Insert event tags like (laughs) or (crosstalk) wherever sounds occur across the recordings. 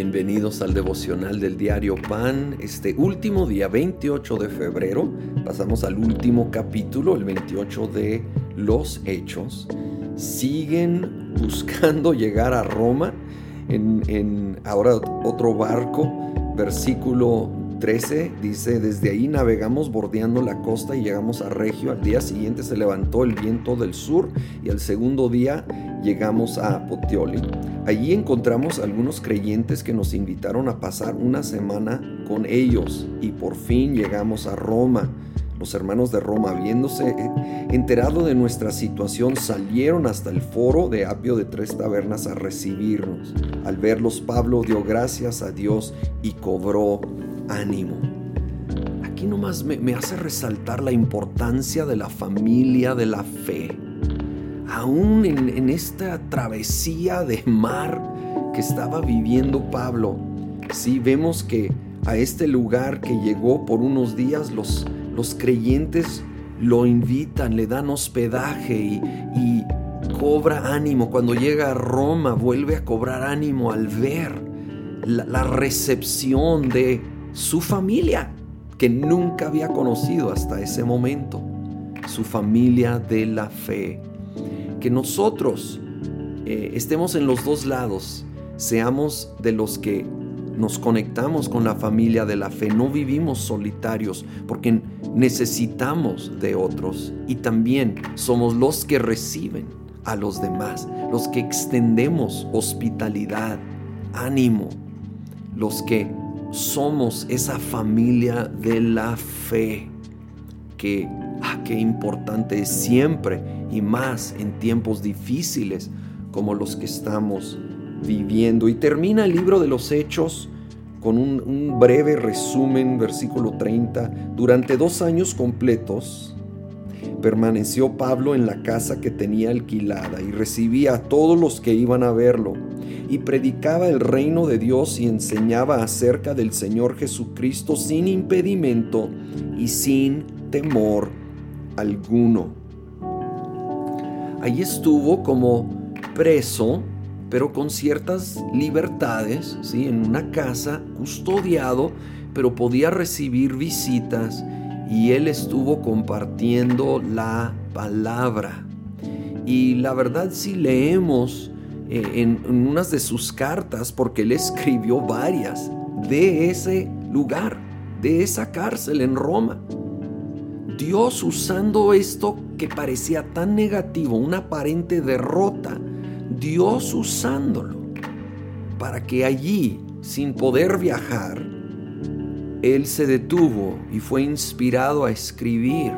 bienvenidos al devocional del diario Pan. Este último día, 28 de febrero, pasamos al último capítulo, el 28 de los Hechos. Siguen buscando llegar a Roma en, en ahora otro barco, versículo 13 dice, desde ahí navegamos bordeando la costa y llegamos a Regio. Al día siguiente se levantó el viento del sur y al segundo día llegamos a Potioli. Allí encontramos algunos creyentes que nos invitaron a pasar una semana con ellos y por fin llegamos a Roma. Los hermanos de Roma, viéndose enterado de nuestra situación, salieron hasta el foro de Apio de Tres Tabernas a recibirnos. Al verlos, Pablo dio gracias a Dios y cobró ánimo. Aquí nomás me, me hace resaltar la importancia de la familia de la fe. Aún en, esta travesía de mar que estaba viviendo Pablo, sí vemos que a este lugar que llegó por unos días los, los creyentes lo invitan, le dan hospedaje y, cobra ánimo. Cuando llega a Roma vuelve a cobrar ánimo al ver la, la recepción de su familia que nunca había conocido hasta ese momento, su familia de la fe. Que nosotros eh, estemos en los dos lados, seamos de los que nos conectamos con la familia de la fe, no vivimos solitarios porque necesitamos de otros y también somos los que reciben a los demás, los que extendemos hospitalidad, ánimo, los que somos esa familia de la fe que, ah, qué importante es siempre y más en tiempos difíciles como los que estamos viviendo. Y termina el libro de los Hechos con un, breve resumen, versículo 30. Durante dos años completos, permaneció Pablo en la casa que tenía alquilada y recibía a todos los que iban a verlo y predicaba el reino de Dios y enseñaba acerca del Señor Jesucristo sin impedimento y sin temor alguno. Allí estuvo como preso, pero con ciertas libertades, ¿sí? en una casa, custodiado, pero podía recibir visitas y él estuvo compartiendo la palabra. Y la verdad si leemos eh, en, en unas de sus cartas, porque él escribió varias de ese lugar, de esa cárcel en Roma. Dios usando esto que parecía tan negativo, una aparente derrota, Dios usándolo para que allí, sin poder viajar, él se detuvo y fue inspirado a escribir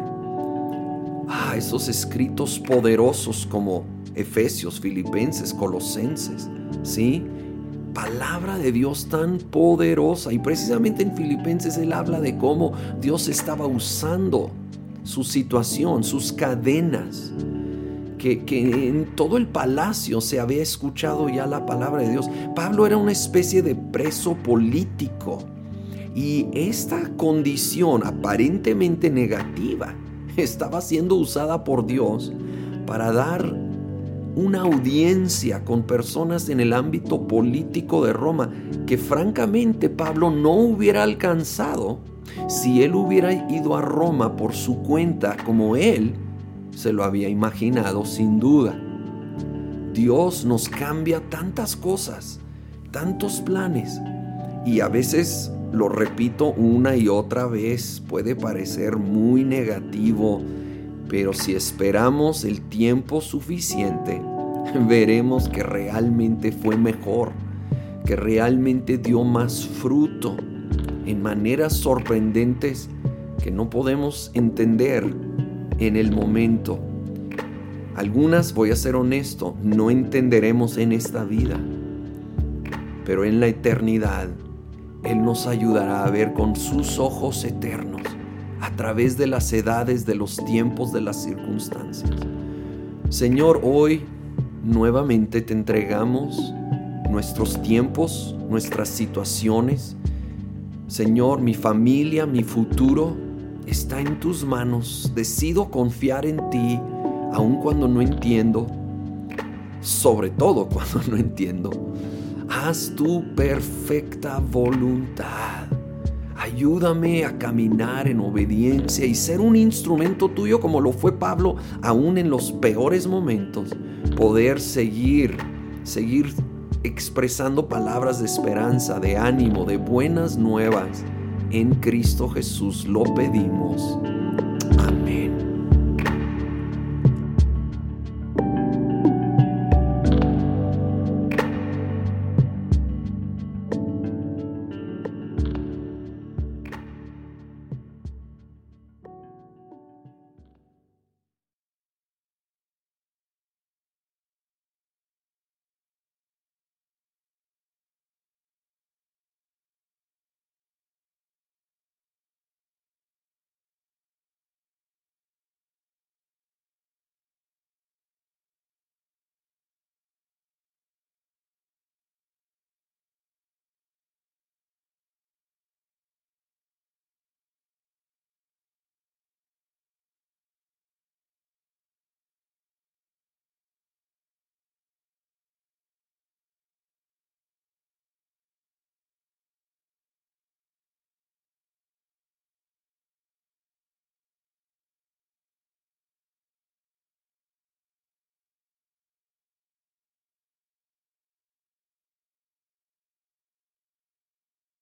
ah, esos escritos poderosos como Efesios, Filipenses, Colosenses, ¿sí? Palabra de Dios tan poderosa. Y precisamente en Filipenses él habla de cómo Dios estaba usando su situación, sus cadenas. Que, que, en todo el palacio se había escuchado ya la palabra de Dios. Pablo era una especie de preso político y esta condición aparentemente negativa estaba siendo usada por Dios para dar una audiencia con personas en el ámbito político de Roma que francamente Pablo no hubiera alcanzado si él hubiera ido a Roma por su cuenta como él se lo había imaginado sin duda. Dios nos cambia tantas cosas, tantos planes y a veces lo repito una y otra vez, puede parecer muy negativo, pero si esperamos el tiempo suficiente, (laughs) veremos que realmente fue mejor, que realmente dio más fruto maneras sorprendentes que no podemos entender en el momento. Algunas, voy a ser honesto, no entenderemos en esta vida, pero en la eternidad él nos ayudará a ver con sus ojos eternos a través de las edades, de los tiempos, de las circunstancias. Señor, hoy nuevamente te entregamos nuestros tiempos, nuestras situaciones. Señor, mi familia, mi futuro está en tus manos. Decido confiar en ti aun cuando no entiendo, sobre todo (laughs) cuando no entiendo. haz tu perfecta voluntad. Ayúdame a caminar en obediencia y ser un instrumento tuyo como lo fue Pablo, aún en los peores momentos. Poder seguir, seguir expresando palabras de esperanza, de ánimo, de buenas nuevas. En Cristo Jesús lo pedimos.